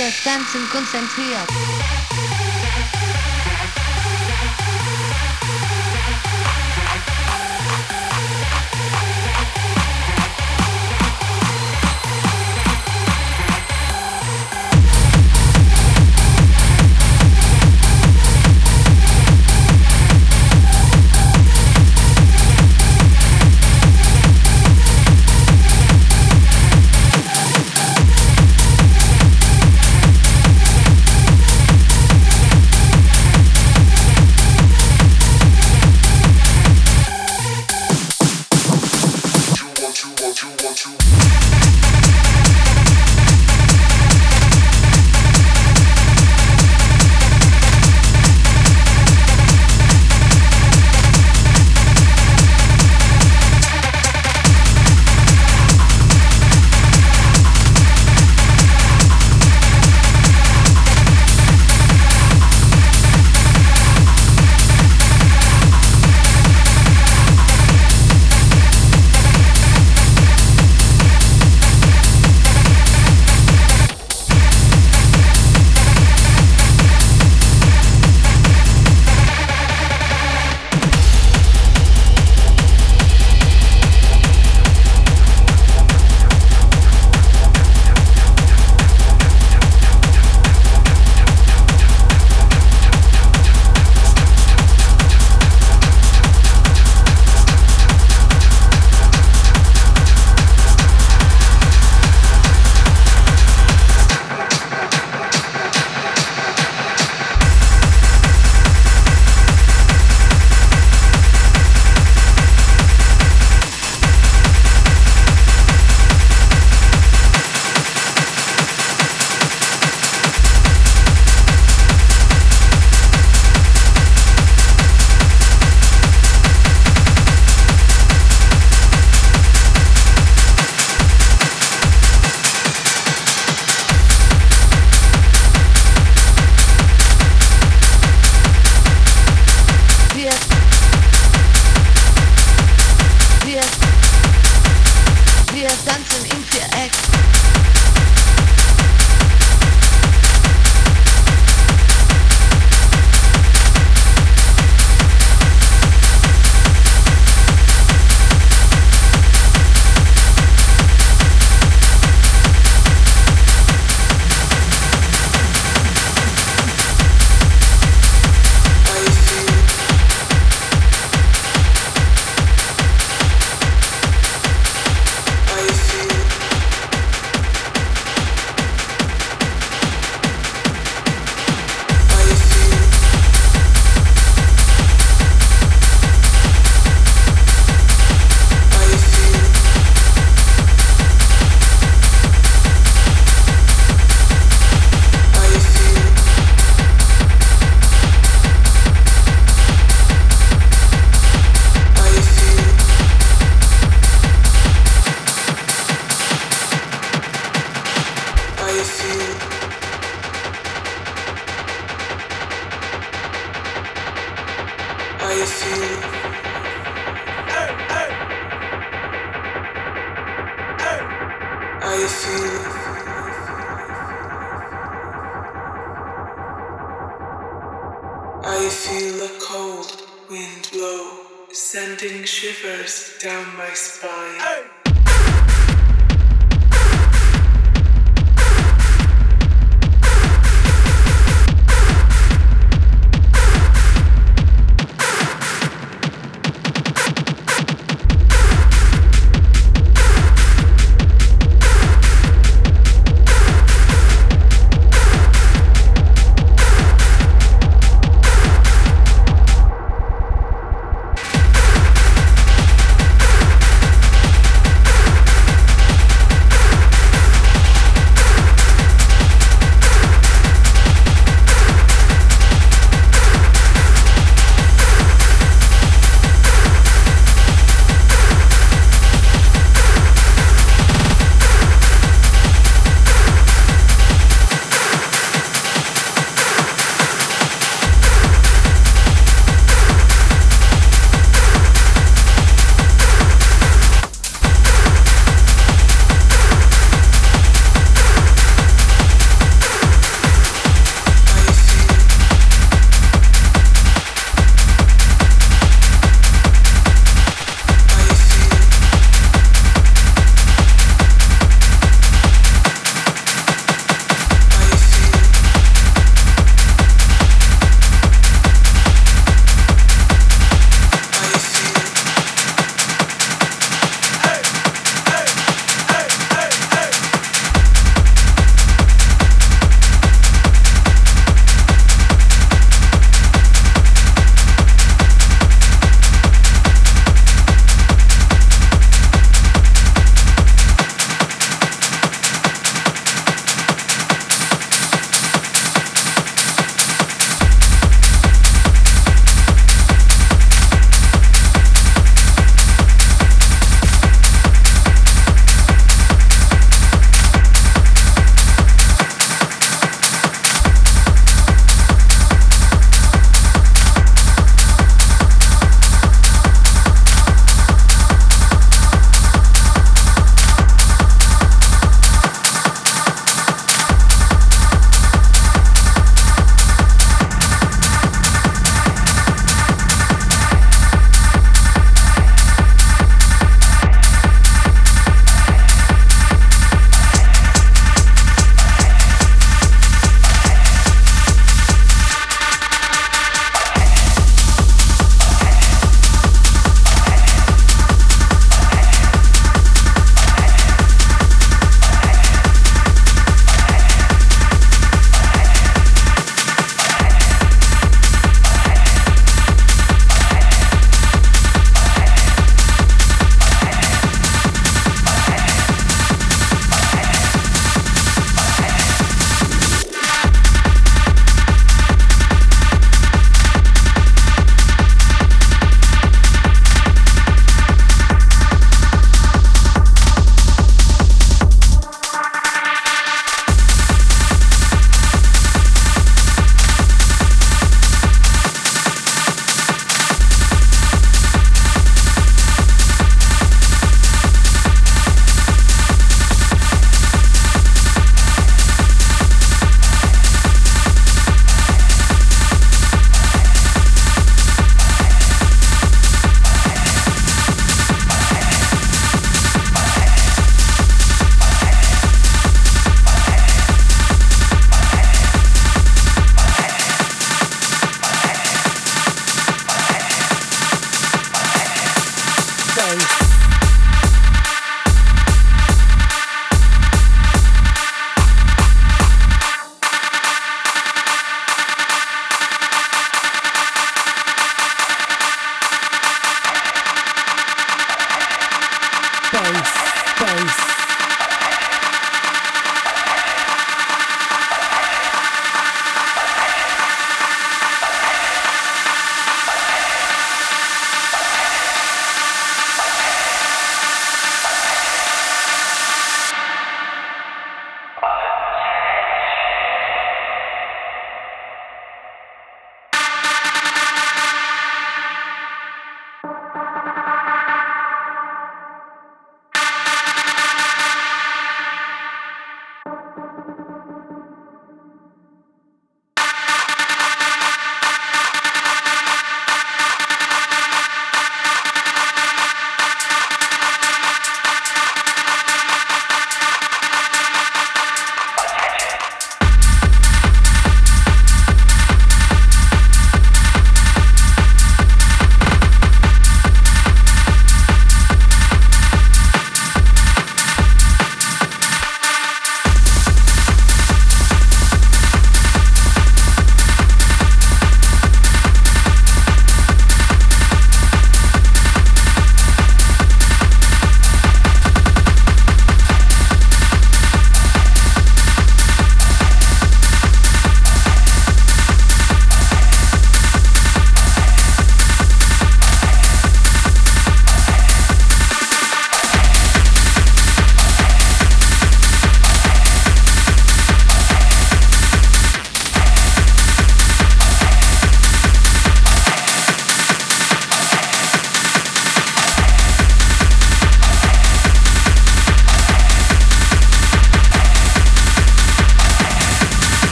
Wir tanzen konzentriert.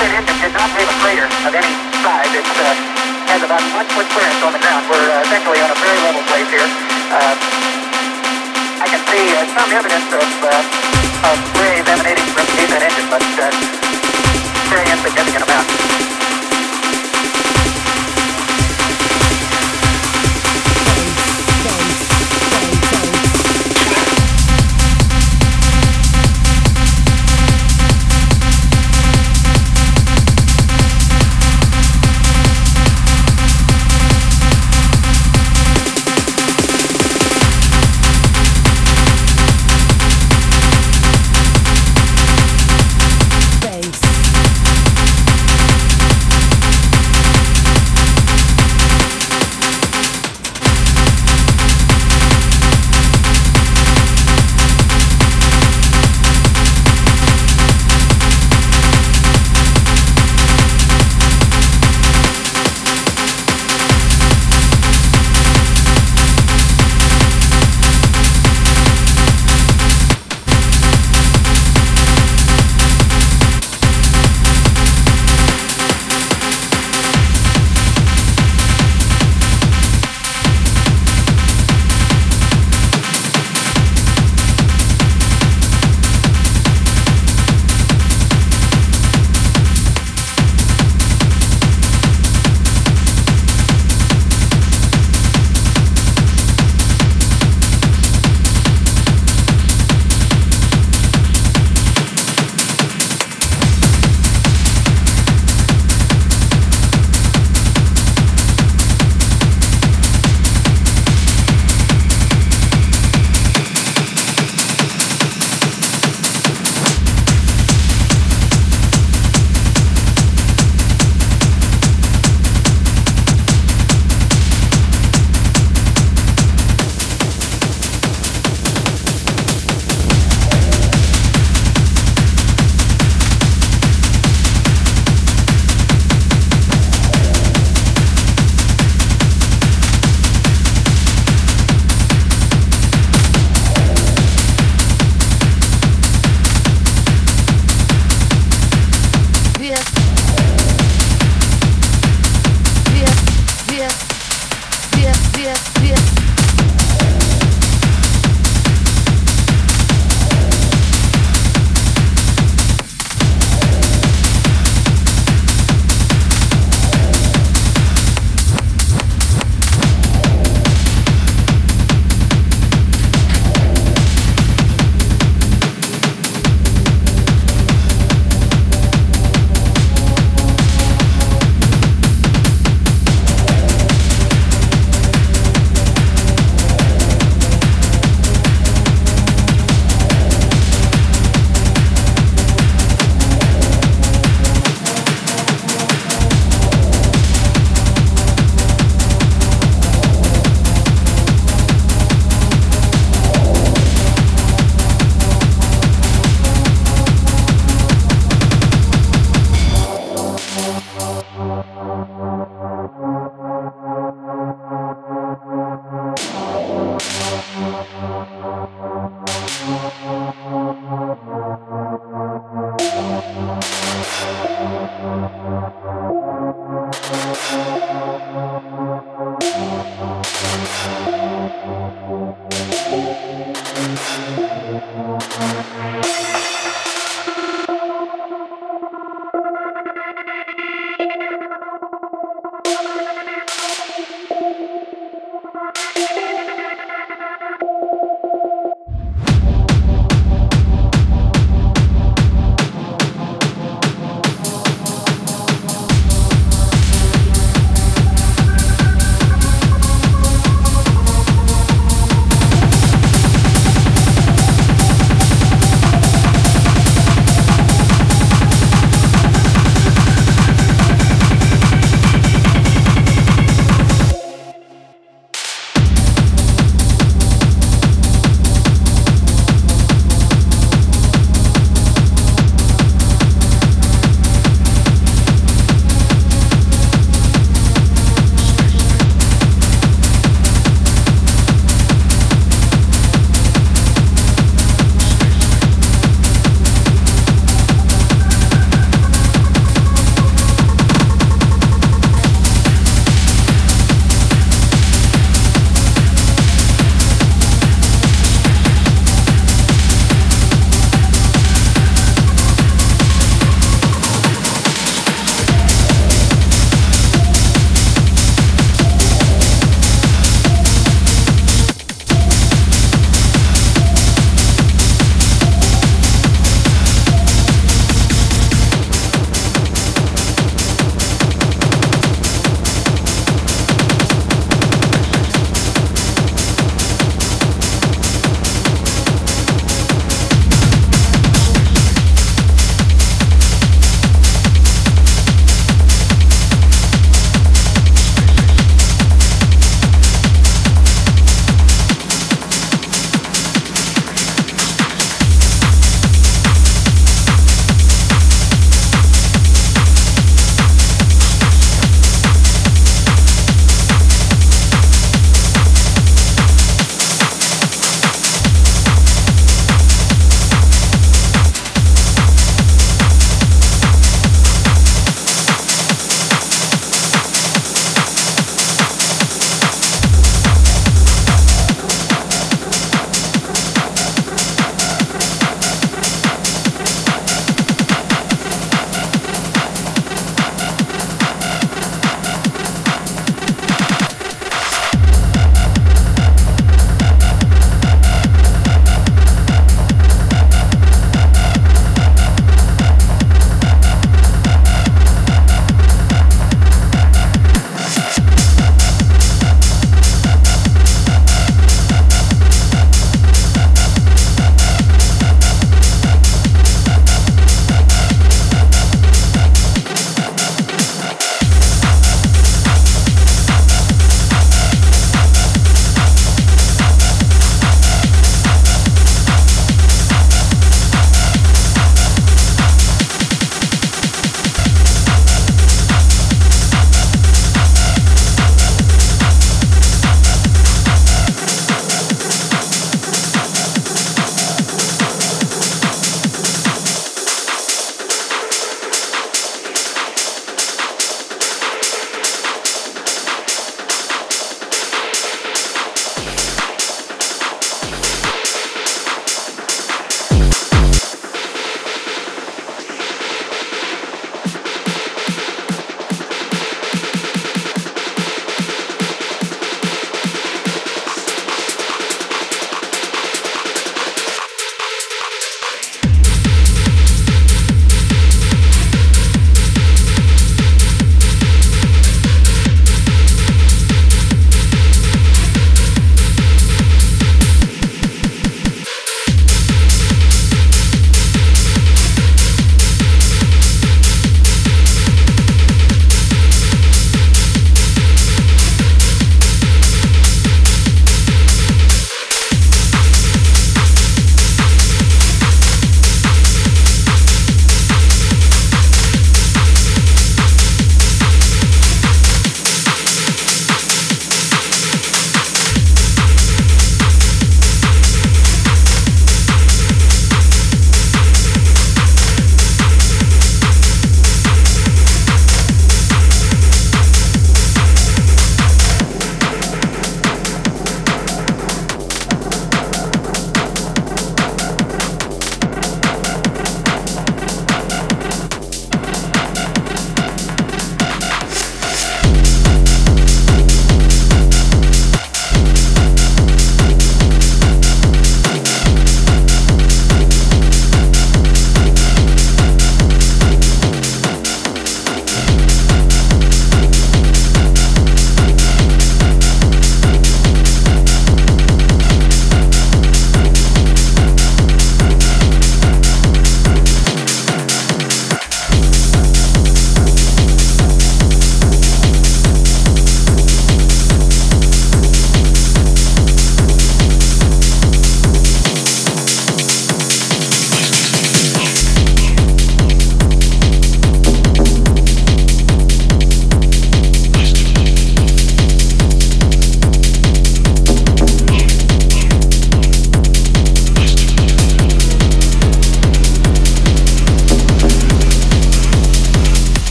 Not have a crater of any size. It uh, has about one foot clearance on the ground. We're uh, essentially on a very level place here. Uh, I can see uh, some evidence of, uh, of rays emanating from the descent engine, but uh, very insignificant amount.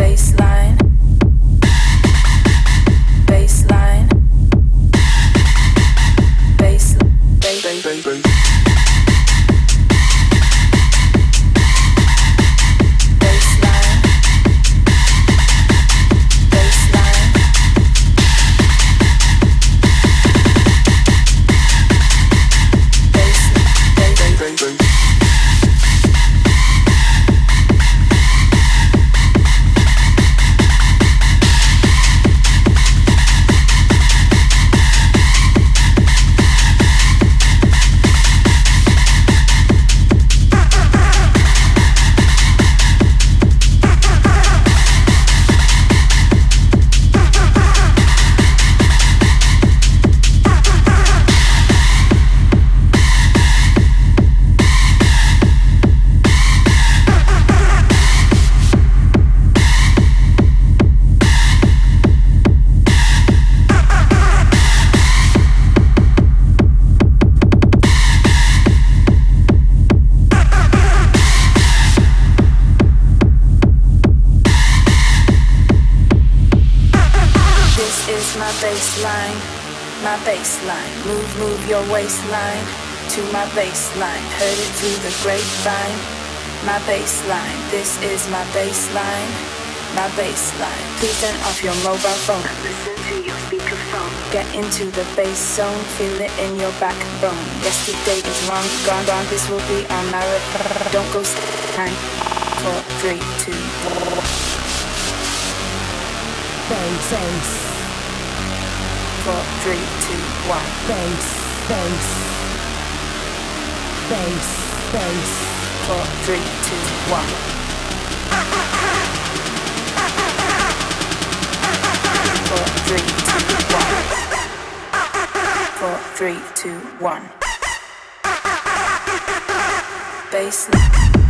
baseline, baseline, baseline, baseline. Listen to your speakerphone. Get into the bass zone, feel it in your backbone. Yesterday is long gone, gone. This will be our marathon. Don't go time. Four, three, two. Bass, bass. Four, three, two, one. Bass, bass. Bass, bass. Four, three, two, one. Four, three, two, one. Four, three, two, one. Baseline.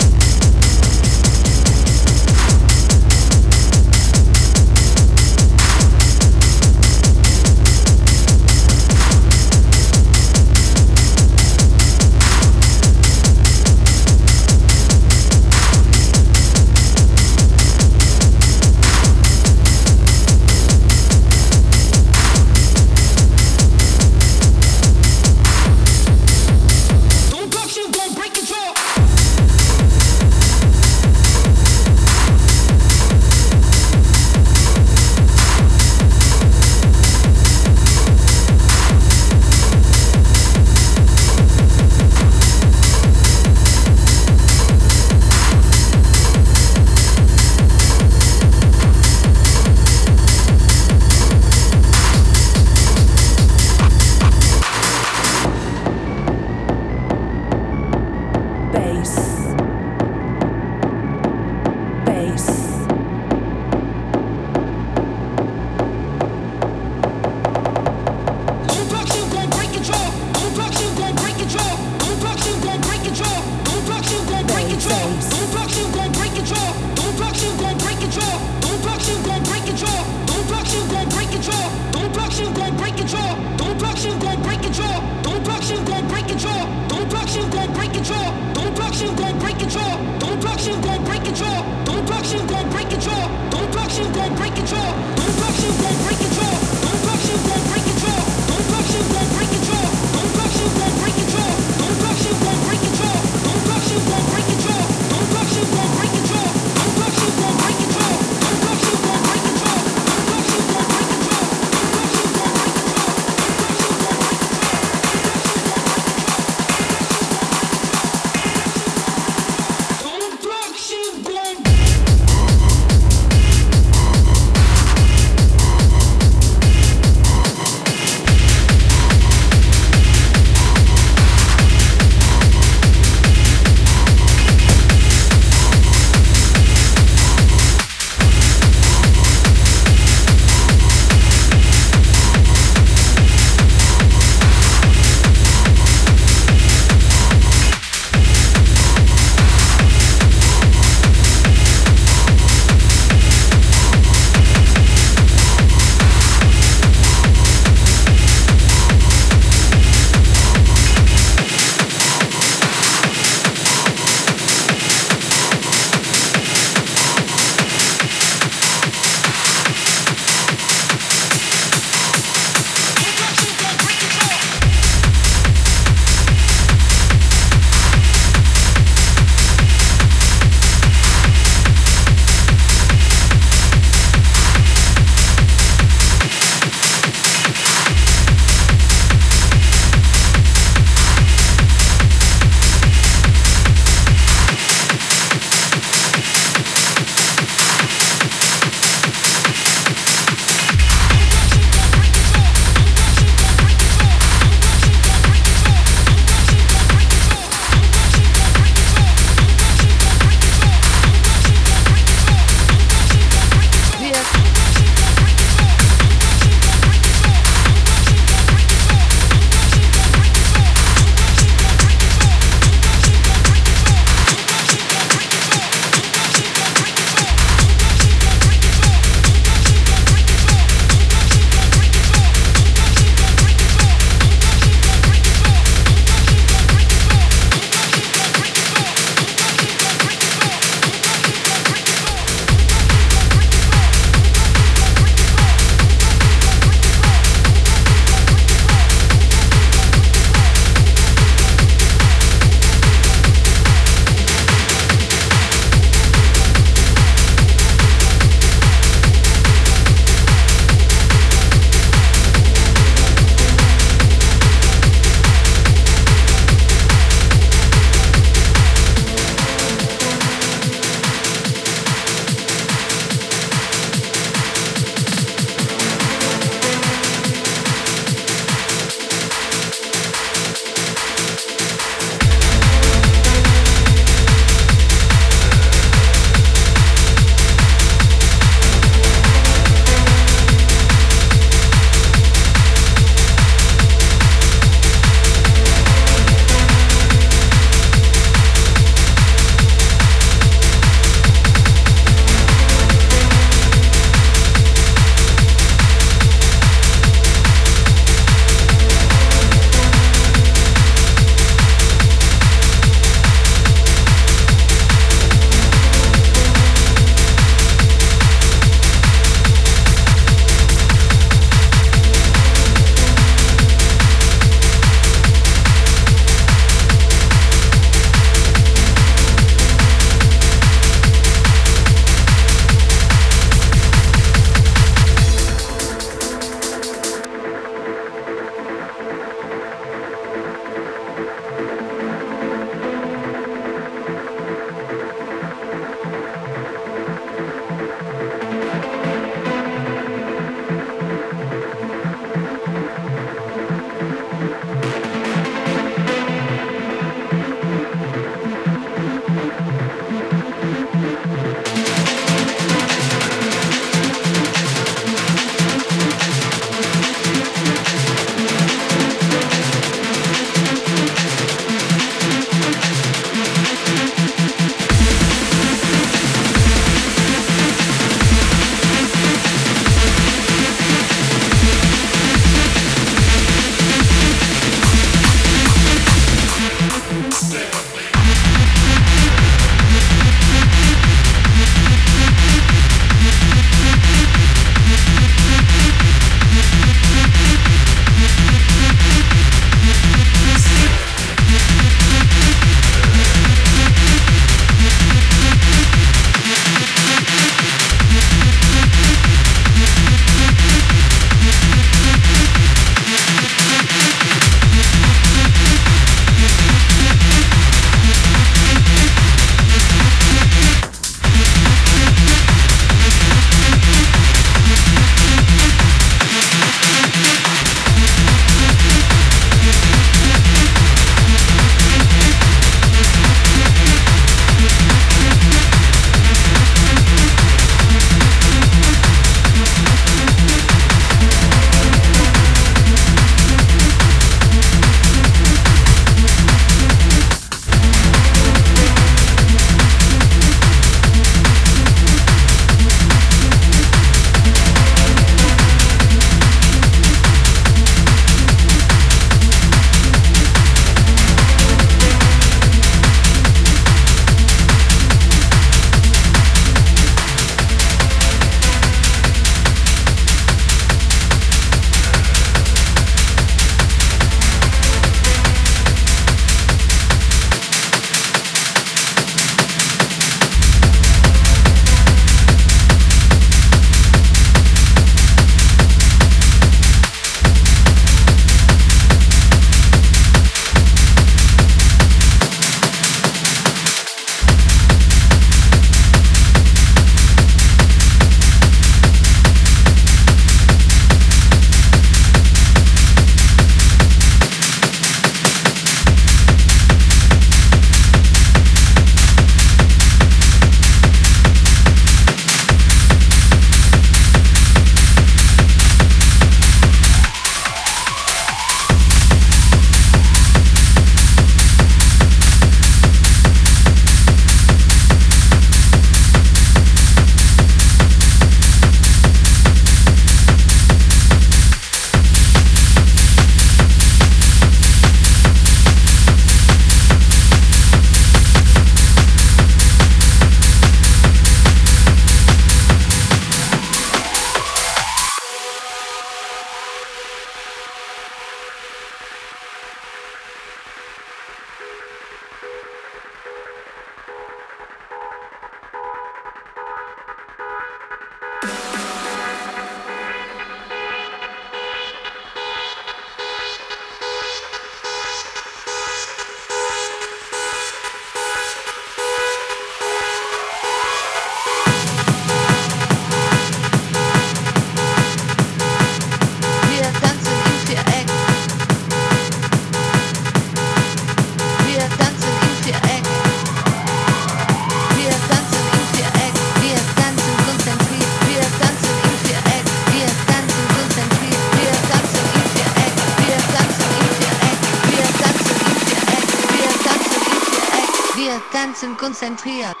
Tanzen